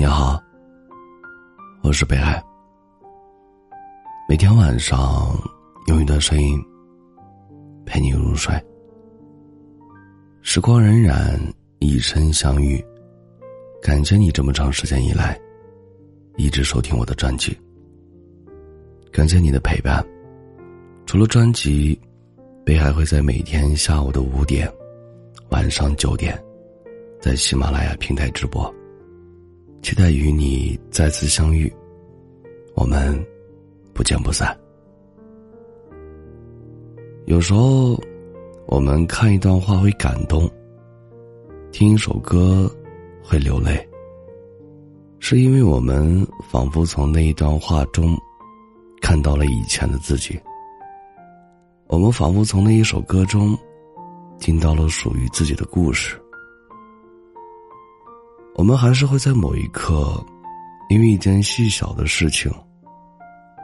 你好，我是北海。每天晚上用一段声音陪你入睡。时光荏苒，一生相遇，感谢你这么长时间以来一直收听我的专辑。感谢你的陪伴。除了专辑，北海会在每天下午的五点、晚上九点，在喜马拉雅平台直播。期待与你再次相遇，我们不见不散。有时候，我们看一段话会感动，听一首歌会流泪，是因为我们仿佛从那一段话中看到了以前的自己。我们仿佛从那一首歌中听到了属于自己的故事。我们还是会在某一刻，因为一件细小的事情，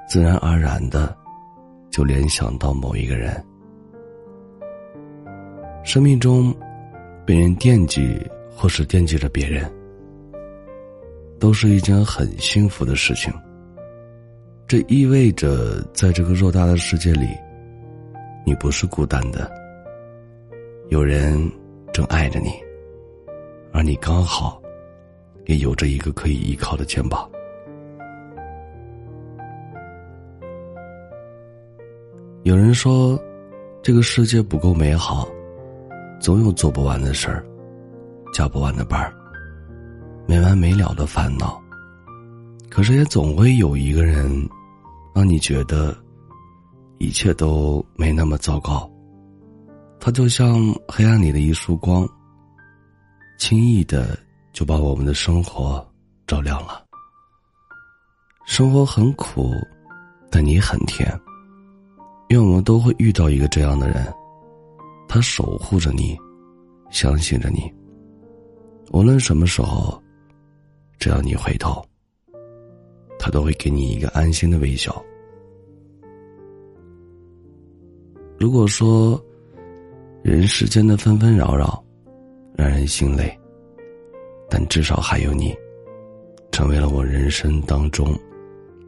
自然而然的就联想到某一个人。生命中，被人惦记或是惦记着别人，都是一件很幸福的事情。这意味着，在这个偌大的世界里，你不是孤单的，有人正爱着你，而你刚好。也有着一个可以依靠的肩膀。有人说，这个世界不够美好，总有做不完的事儿，加不完的班儿，没完没了的烦恼。可是也总会有一个人，让你觉得一切都没那么糟糕。他就像黑暗里的一束光，轻易的。就把我们的生活照亮了。生活很苦，但你很甜。愿我们都会遇到一个这样的人，他守护着你，相信着你。无论什么时候，只要你回头，他都会给你一个安心的微笑。如果说人世间的纷纷扰扰让人心累。但至少还有你，成为了我人生当中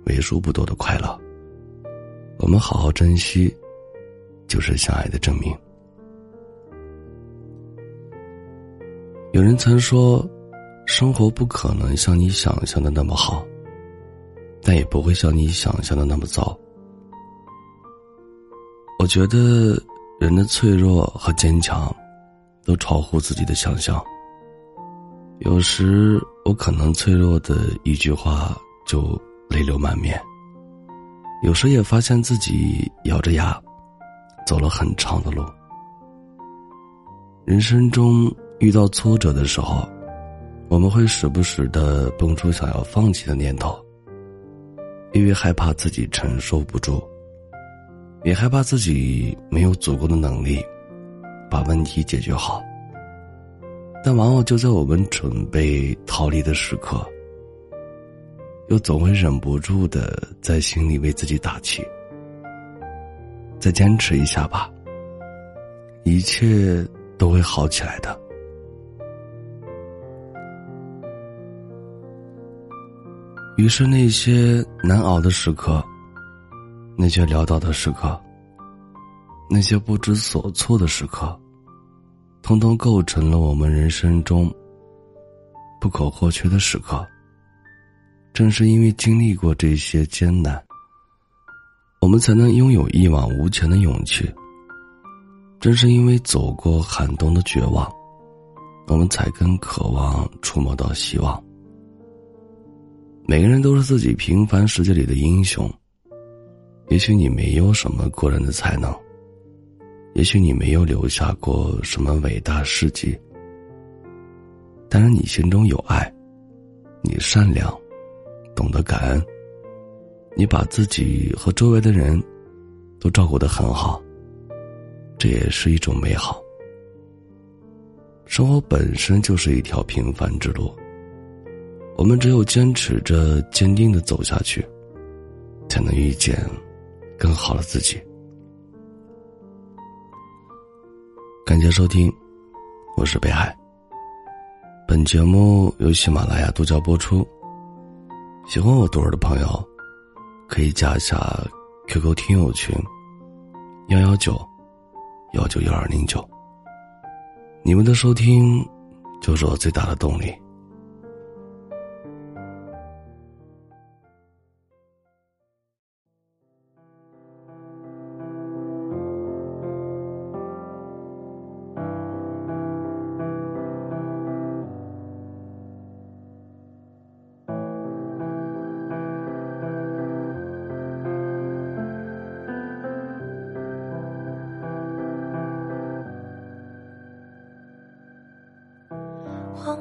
为数不多的快乐。我们好好珍惜，就是相爱的证明。有人曾说，生活不可能像你想象的那么好，但也不会像你想象的那么糟。我觉得人的脆弱和坚强，都超乎自己的想象。有时我可能脆弱的一句话就泪流满面。有时也发现自己咬着牙走了很长的路。人生中遇到挫折的时候，我们会时不时的蹦出想要放弃的念头，因为害怕自己承受不住，也害怕自己没有足够的能力把问题解决好。但往往就在我们准备逃离的时刻，又总会忍不住的在心里为自己打气：“再坚持一下吧，一切都会好起来的。”于是，那些难熬的时刻，那些潦倒的时刻，那些不知所措的时刻。通通构成了我们人生中不可或缺的时刻。正是因为经历过这些艰难，我们才能拥有一往无前的勇气。正是因为走过寒冬的绝望，我们才更渴望触摸到希望。每个人都是自己平凡世界里的英雄。也许你没有什么过人的才能。也许你没有留下过什么伟大事迹，但是你心中有爱，你善良，懂得感恩，你把自己和周围的人都照顾得很好，这也是一种美好。生活本身就是一条平凡之路，我们只有坚持着坚定的走下去，才能遇见更好的自己。感谢收听，我是北海。本节目由喜马拉雅独家播出，喜欢我读儿的朋友，可以加一下 QQ 听友群：幺幺九幺九幺二零九。你们的收听，就是我最大的动力。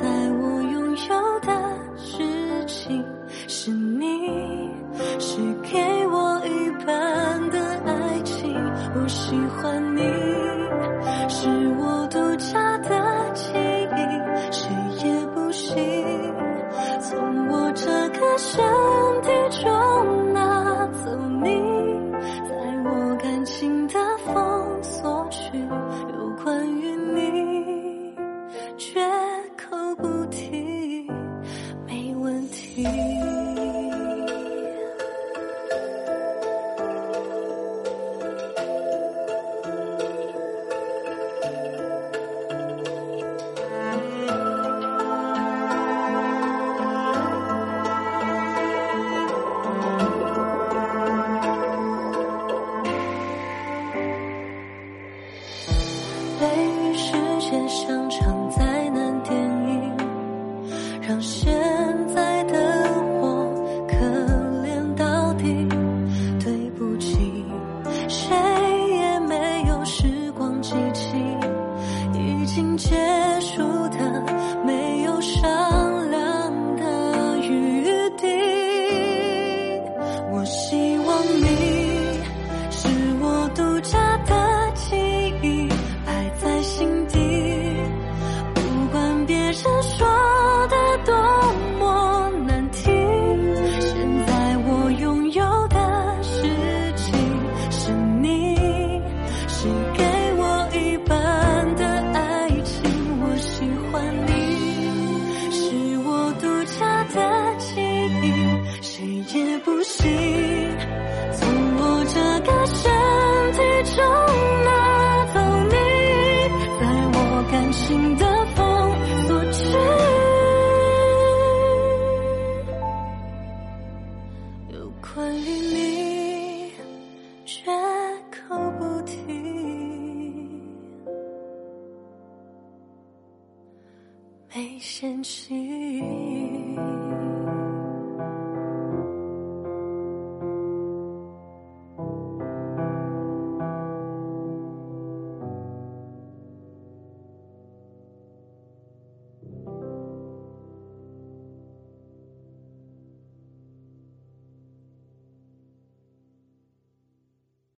在我拥有的事情是你，是给我一半的爱情。我喜欢你，是我独家的记忆，谁也不行从我这个身已经关于你，绝口不提，没嫌弃。